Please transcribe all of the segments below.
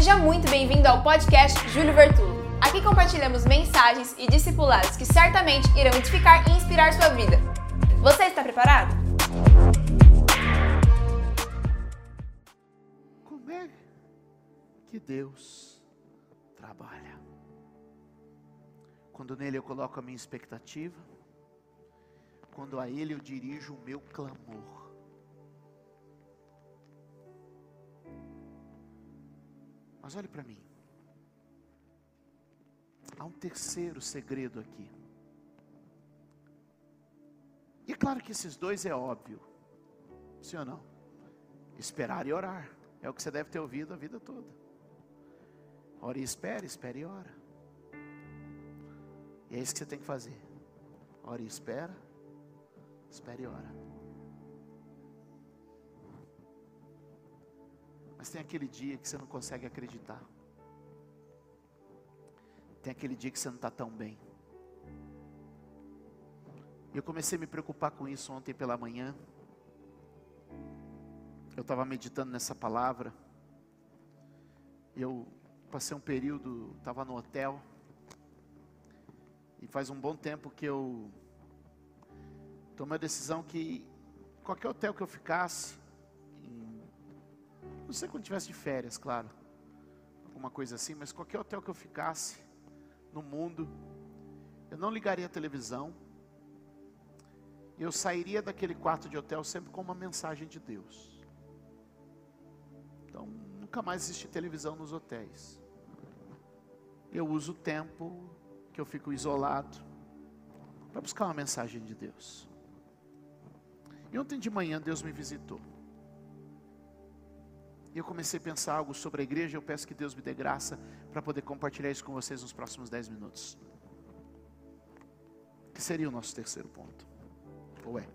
Seja muito bem-vindo ao podcast Júlio Vertulo. Aqui compartilhamos mensagens e discipulados que certamente irão edificar e inspirar sua vida. Você está preparado? Como é que Deus trabalha? Quando nele eu coloco a minha expectativa, quando a Ele eu dirijo o meu clamor. Mas olhe para mim. Há um terceiro segredo aqui. E é claro que esses dois é óbvio. Sim ou não? Esperar e orar. É o que você deve ter ouvido a vida toda. Ora e espere, espere e ora. E é isso que você tem que fazer. Ora e espera, espere e ora. Mas tem aquele dia que você não consegue acreditar. Tem aquele dia que você não está tão bem. Eu comecei a me preocupar com isso ontem pela manhã. Eu estava meditando nessa palavra. Eu passei um período, estava no hotel. E faz um bom tempo que eu tomei a decisão que qualquer hotel que eu ficasse, não sei quando tivesse de férias, claro. Alguma coisa assim, mas qualquer hotel que eu ficasse no mundo, eu não ligaria a televisão. Eu sairia daquele quarto de hotel sempre com uma mensagem de Deus. Então, nunca mais existe televisão nos hotéis. Eu uso o tempo que eu fico isolado para buscar uma mensagem de Deus. E ontem de manhã Deus me visitou. E eu comecei a pensar algo sobre a igreja. Eu peço que Deus me dê graça para poder compartilhar isso com vocês nos próximos dez minutos. Que seria o nosso terceiro ponto? Ou é?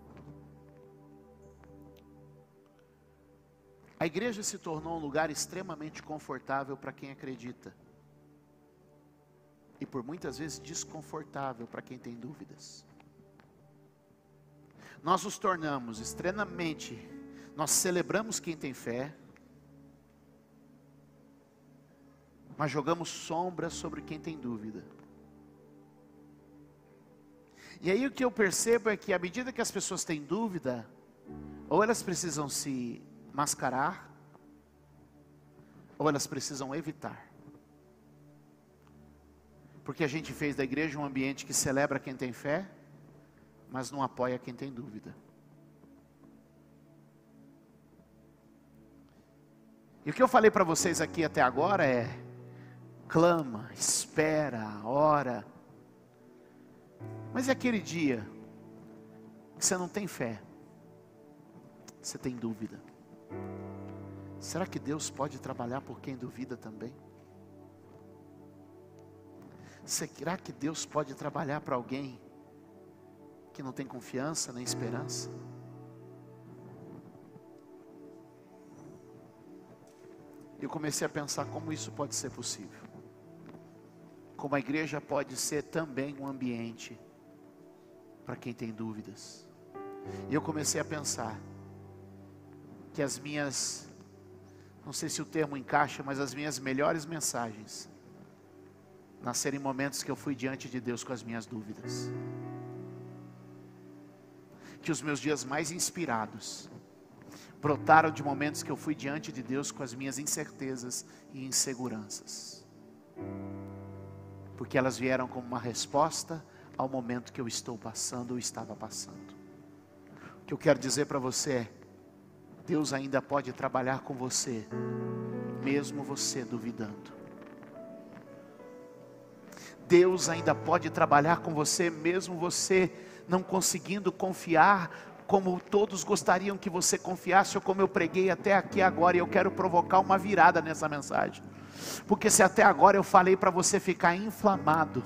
A igreja se tornou um lugar extremamente confortável para quem acredita. E por muitas vezes desconfortável para quem tem dúvidas. Nós nos tornamos extremamente, nós celebramos quem tem fé, mas jogamos sombra sobre quem tem dúvida. E aí o que eu percebo é que à medida que as pessoas têm dúvida, ou elas precisam se mascarar, ou elas precisam evitar. Porque a gente fez da igreja um ambiente que celebra quem tem fé, mas não apoia quem tem dúvida. E o que eu falei para vocês aqui até agora é: clama, espera, ora. Mas é aquele dia que você não tem fé, você tem dúvida. Será que Deus pode trabalhar por quem duvida também? Será que Deus pode trabalhar para alguém que não tem confiança nem esperança? Eu comecei a pensar como isso pode ser possível como a igreja pode ser também um ambiente para quem tem dúvidas. E eu comecei a pensar que as minhas, não sei se o termo encaixa, mas as minhas melhores mensagens nasceram em momentos que eu fui diante de Deus com as minhas dúvidas. Que os meus dias mais inspirados brotaram de momentos que eu fui diante de Deus com as minhas incertezas e inseguranças porque elas vieram como uma resposta ao momento que eu estou passando ou estava passando. O que eu quero dizer para você é: Deus ainda pode trabalhar com você, mesmo você duvidando. Deus ainda pode trabalhar com você, mesmo você não conseguindo confiar como todos gostariam que você confiasse, ou como eu preguei até aqui agora, e eu quero provocar uma virada nessa mensagem. Porque se até agora eu falei para você ficar inflamado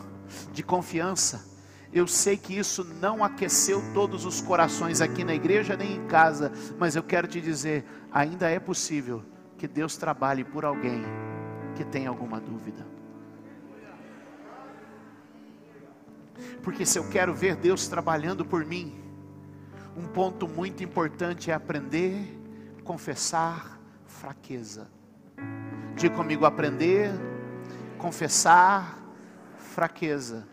de confiança, eu sei que isso não aqueceu todos os corações aqui na igreja nem em casa, mas eu quero te dizer, ainda é possível que Deus trabalhe por alguém que tem alguma dúvida. Porque se eu quero ver Deus trabalhando por mim, um ponto muito importante é aprender, confessar fraqueza. Diga comigo: aprender, confessar, fraqueza.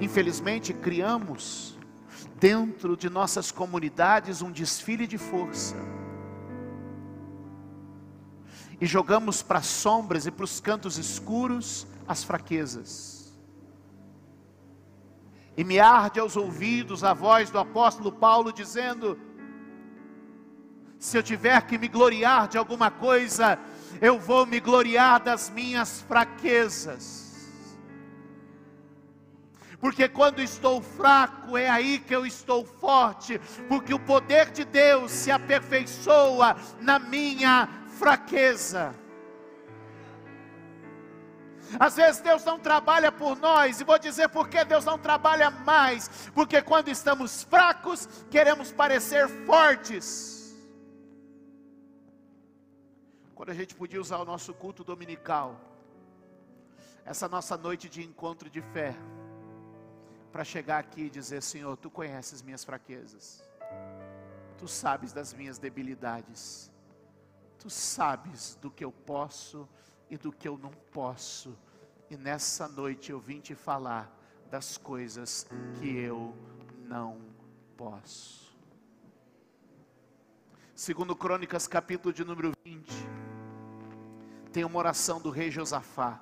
Infelizmente, criamos dentro de nossas comunidades um desfile de força. E jogamos para as sombras e para os cantos escuros as fraquezas. E me arde aos ouvidos a voz do apóstolo Paulo dizendo: se eu tiver que me gloriar de alguma coisa, eu vou me gloriar das minhas fraquezas. Porque quando estou fraco, é aí que eu estou forte, porque o poder de Deus se aperfeiçoa na minha fraqueza. Às vezes Deus não trabalha por nós, e vou dizer por que Deus não trabalha mais, porque quando estamos fracos, queremos parecer fortes. Quando a gente podia usar o nosso culto dominical, essa nossa noite de encontro de fé, para chegar aqui e dizer: Senhor, tu conheces minhas fraquezas, tu sabes das minhas debilidades, tu sabes do que eu posso e do que eu não posso, e nessa noite eu vim te falar das coisas que eu não posso. Segundo Crônicas, capítulo de número 20, tem uma oração do rei Josafá.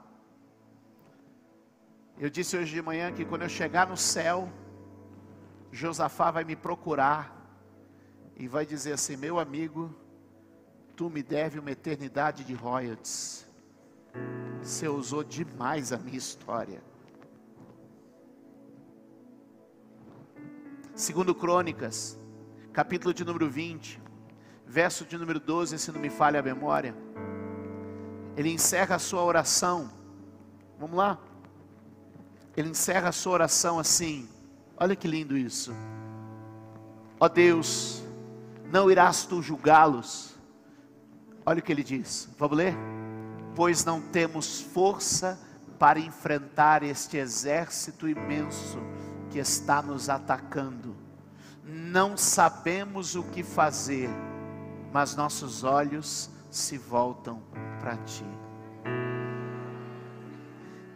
Eu disse hoje de manhã que quando eu chegar no céu, Josafá vai me procurar e vai dizer assim: Meu amigo, tu me deve uma eternidade de royalties. Você usou demais a minha história. Segundo Crônicas, capítulo de número 20, verso de número 12, se não me falha a memória. Ele encerra a sua oração. Vamos lá? Ele encerra a sua oração assim. Olha que lindo isso. Ó Deus, não irás tu julgá-los. Olha o que ele diz. Vamos ler? Pois não temos força para enfrentar este exército imenso que está nos atacando. Não sabemos o que fazer mas nossos olhos se voltam para ti.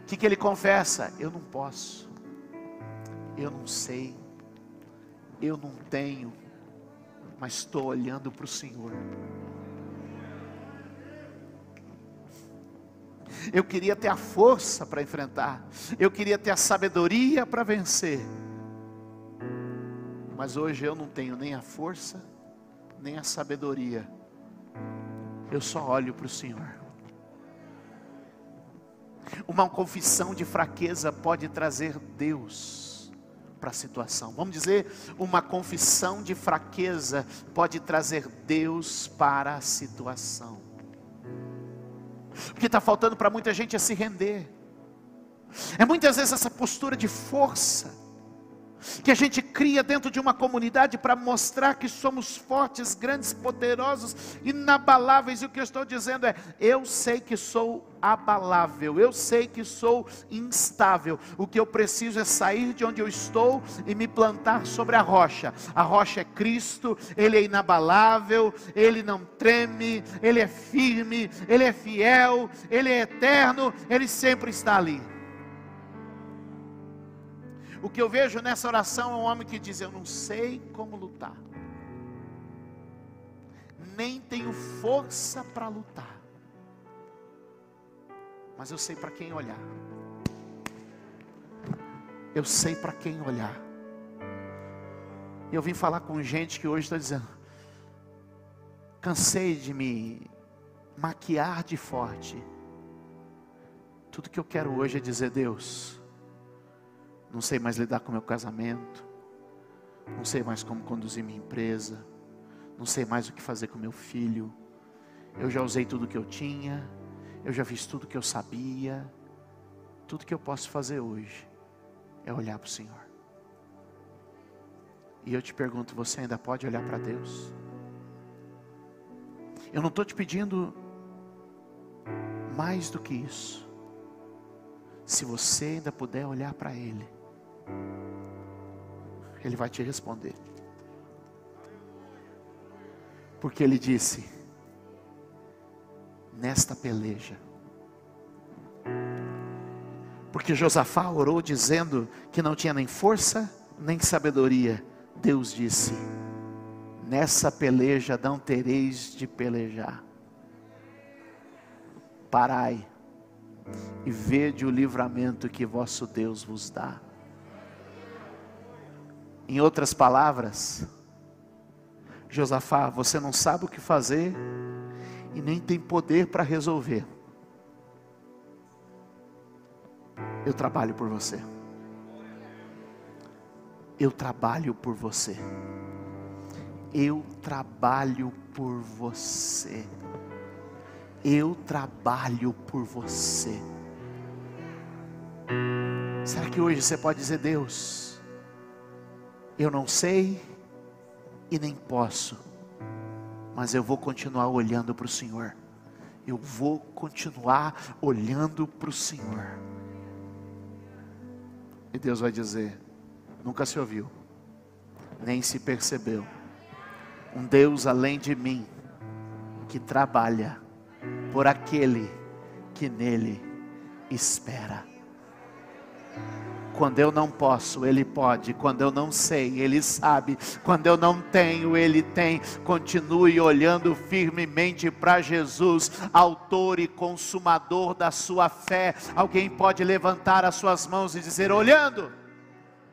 O que, que ele confessa? Eu não posso, eu não sei, eu não tenho, mas estou olhando para o Senhor. Eu queria ter a força para enfrentar, eu queria ter a sabedoria para vencer, mas hoje eu não tenho nem a força, nem a sabedoria. Eu só olho para o Senhor. Uma confissão de fraqueza pode trazer Deus para a situação. Vamos dizer, uma confissão de fraqueza pode trazer Deus para a situação. O que está faltando para muita gente é se render. É muitas vezes essa postura de força que a gente cria dentro de uma comunidade para mostrar que somos fortes, grandes, poderosos, inabaláveis. E o que eu estou dizendo é: eu sei que sou abalável, eu sei que sou instável. O que eu preciso é sair de onde eu estou e me plantar sobre a rocha. A rocha é Cristo, Ele é inabalável, Ele não treme, Ele é firme, Ele é fiel, Ele é eterno, Ele sempre está ali. O que eu vejo nessa oração é um homem que diz: Eu não sei como lutar, nem tenho força para lutar, mas eu sei para quem olhar. Eu sei para quem olhar. E eu vim falar com gente que hoje está dizendo: cansei de me maquiar de forte. Tudo que eu quero hoje é dizer, Deus, não sei mais lidar com meu casamento, não sei mais como conduzir minha empresa, não sei mais o que fazer com meu filho. Eu já usei tudo que eu tinha, eu já fiz tudo que eu sabia. Tudo que eu posso fazer hoje é olhar para o Senhor. E eu te pergunto: você ainda pode olhar para Deus? Eu não estou te pedindo mais do que isso. Se você ainda puder olhar para Ele, ele vai te responder. Porque ele disse: nesta peleja. Porque Josafá orou dizendo que não tinha nem força nem sabedoria. Deus disse: Nessa peleja não tereis de pelejar. Parai e vede o livramento que vosso Deus vos dá. Em outras palavras, Josafá, você não sabe o que fazer e nem tem poder para resolver. Eu trabalho por você. Eu trabalho por você. Eu trabalho por você. Eu trabalho por você. Será que hoje você pode dizer, Deus, eu não sei e nem posso, mas eu vou continuar olhando para o Senhor. Eu vou continuar olhando para o Senhor. E Deus vai dizer: nunca se ouviu, nem se percebeu, um Deus além de mim, que trabalha por aquele que nele espera. Quando eu não posso, Ele pode. Quando eu não sei, Ele sabe. Quando eu não tenho, Ele tem. Continue olhando firmemente para Jesus, Autor e Consumador da sua fé. Alguém pode levantar as suas mãos e dizer: olhando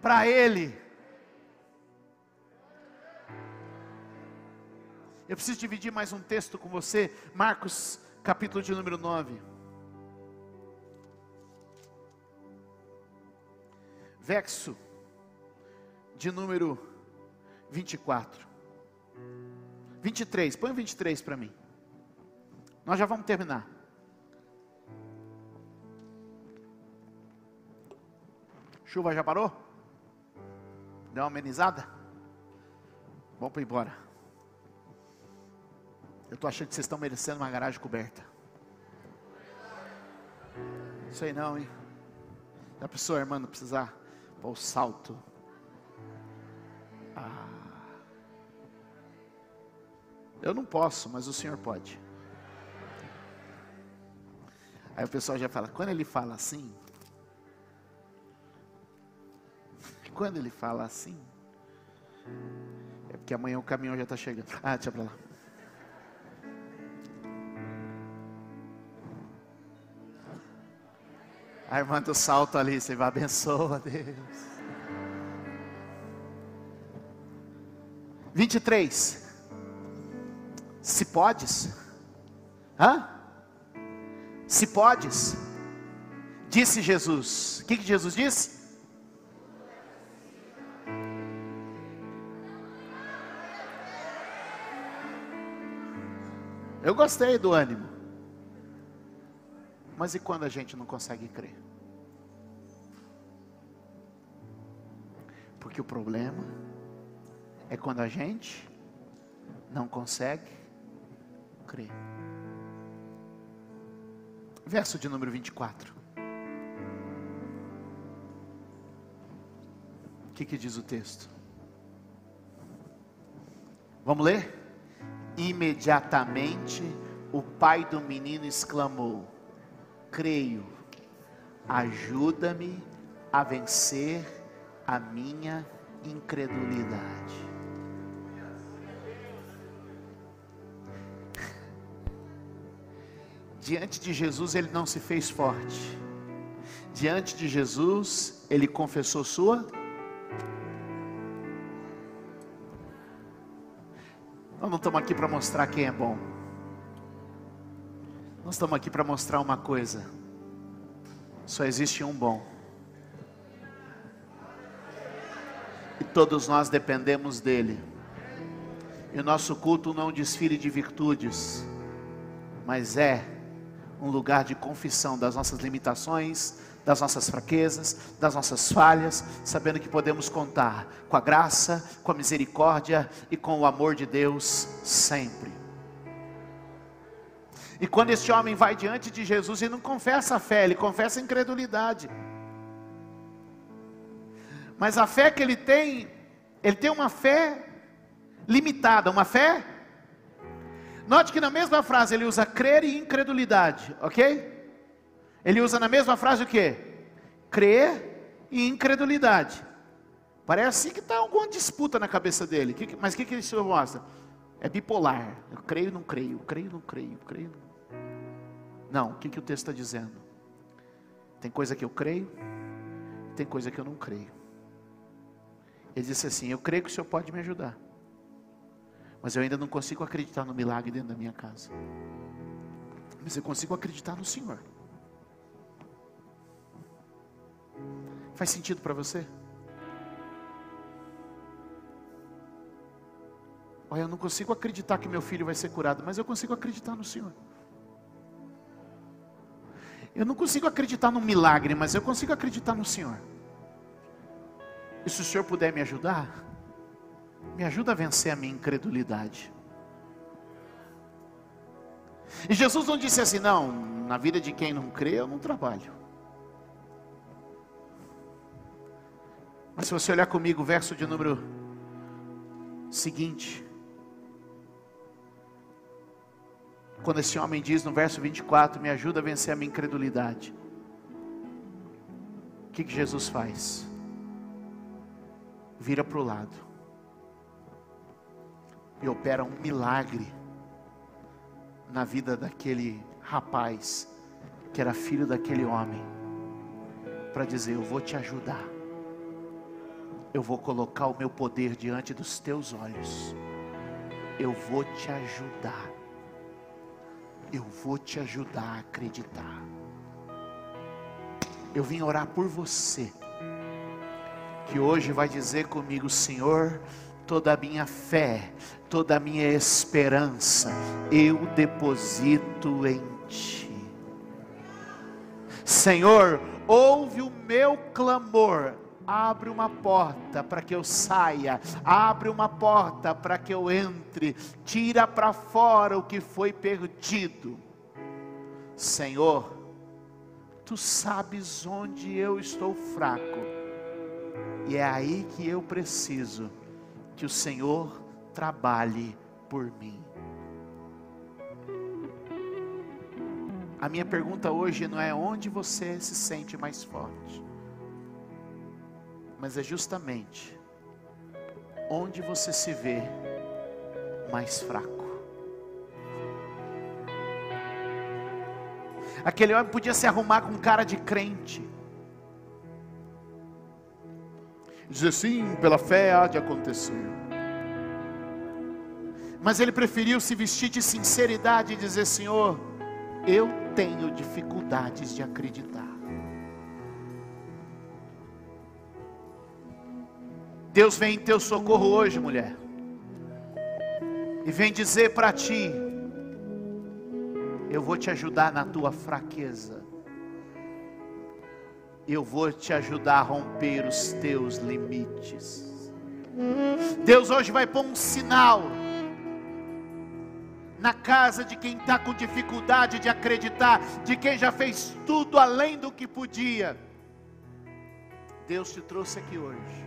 para Ele. Eu preciso dividir mais um texto com você, Marcos, capítulo de número 9. Verso de número 24. 23, põe o 23 para mim. Nós já vamos terminar. Chuva já parou? Deu uma amenizada? Vamos para embora. Eu estou achando que vocês estão merecendo uma garagem coberta. Sei não, hein? Já pensou, irmã, não precisar o salto. Ah. Eu não posso, mas o Senhor pode. Aí o pessoal já fala, quando ele fala assim, quando ele fala assim, é porque amanhã o caminhão já está chegando. Ah, deixa para lá. A irmã do salto ali, você vai abençoa Deus. 23. Se podes. Hã? Se podes. Disse Jesus. O que, que Jesus disse? Eu gostei do ânimo. Mas e quando a gente não consegue crer? Porque o problema é quando a gente não consegue crer. Verso de número 24. O que, que diz o texto? Vamos ler? Imediatamente o pai do menino exclamou: creio, ajuda-me a vencer a minha incredulidade. Diante de Jesus ele não se fez forte. Diante de Jesus ele confessou sua Nós não estamos aqui para mostrar quem é bom. Nós estamos aqui para mostrar uma coisa: só existe um bom. E todos nós dependemos dele. E o nosso culto não é um desfile de virtudes, mas é um lugar de confissão das nossas limitações, das nossas fraquezas, das nossas falhas, sabendo que podemos contar com a graça, com a misericórdia e com o amor de Deus sempre. E quando este homem vai diante de Jesus e não confessa a fé, ele confessa a incredulidade. Mas a fé que ele tem, ele tem uma fé limitada, uma fé Note que na mesma frase ele usa crer e incredulidade, ok? Ele usa na mesma frase o que? Crer e incredulidade. Parece que está alguma disputa na cabeça dele. Mas o que, que isso mostra? É bipolar. Eu creio, não creio, creio, não creio, creio. Não, o que, que o texto está dizendo? Tem coisa que eu creio, tem coisa que eu não creio. Ele disse assim: Eu creio que o Senhor pode me ajudar, mas eu ainda não consigo acreditar no milagre dentro da minha casa. Mas eu consigo acreditar no Senhor. Faz sentido para você? Olha, eu não consigo acreditar que meu filho vai ser curado, mas eu consigo acreditar no Senhor. Eu não consigo acreditar no milagre, mas eu consigo acreditar no Senhor. E se o Senhor puder me ajudar, me ajuda a vencer a minha incredulidade. E Jesus não disse assim, não, na vida de quem não crê, eu não trabalho. Mas se você olhar comigo o verso de número seguinte, quando esse homem diz no verso 24: Me ajuda a vencer a minha incredulidade. O que, que Jesus faz? Vira para o lado e opera um milagre na vida daquele rapaz que era filho daquele homem, para dizer: Eu vou te ajudar, eu vou colocar o meu poder diante dos teus olhos, eu vou te ajudar eu vou te ajudar a acreditar. Eu vim orar por você, que hoje vai dizer comigo, Senhor, toda a minha fé, toda a minha esperança, eu deposito em Ti. Senhor, ouve o meu clamor, abre uma porta para que eu saia, abre uma porta para que eu entre, tira para fora o que foi perdido. Senhor, tu sabes onde eu estou fraco, e é aí que eu preciso que o Senhor trabalhe por mim. A minha pergunta hoje não é onde você se sente mais forte mas é justamente onde você se vê mais fraco. Aquele homem podia se arrumar com cara de crente. Dizer sim, pela fé há de acontecer. Mas ele preferiu se vestir de sinceridade e dizer: Senhor, eu tenho dificuldades de acreditar. Deus vem em teu socorro hoje, mulher, e vem dizer para ti: Eu vou te ajudar na tua fraqueza, eu vou te ajudar a romper os teus limites. Deus hoje vai pôr um sinal na casa de quem está com dificuldade de acreditar, de quem já fez tudo além do que podia. Deus te trouxe aqui hoje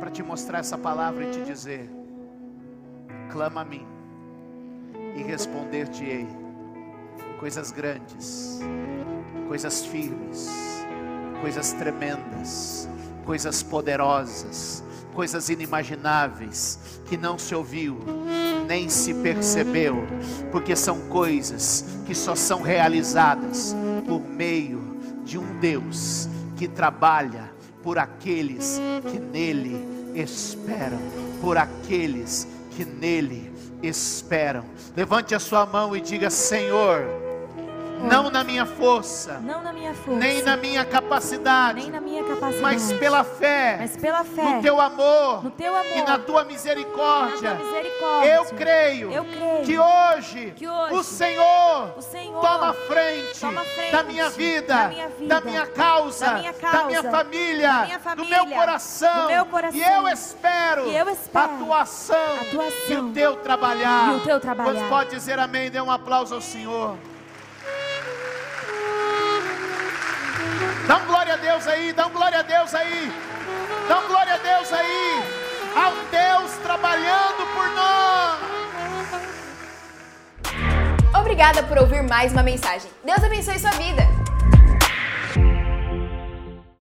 para te mostrar essa palavra e te dizer: clama a mim e responder-te-ei coisas grandes, coisas firmes, coisas tremendas, coisas poderosas, coisas inimagináveis que não se ouviu, nem se percebeu, porque são coisas que só são realizadas por meio de um Deus que trabalha por aqueles que nele esperam, por aqueles que nele esperam. Levante a sua mão e diga: Senhor, não na minha força, não na minha força, nem na minha capacidade, nem na minha capacidade, mas pela fé, mas pela fé, no teu amor, no teu amor e na tua misericórdia. Na tua misericórdia. Eu creio, eu creio que hoje, que hoje o, Senhor o Senhor toma frente, toma frente da, minha vida, da minha vida, da minha causa, da minha, causa, da minha família, da minha família do meu coração, do meu coração. E eu espero, e eu espero a tua ação, a tua ação e o teu trabalhar. E o teu trabalhar. Quantos pode dizer amém? Dê um aplauso ao Senhor. Dá um glória a Deus aí, dá um glória a Deus aí. Dá um glória a Deus aí. Ao Deus trabalhando por nós. Obrigada por ouvir mais uma mensagem. Deus abençoe sua vida.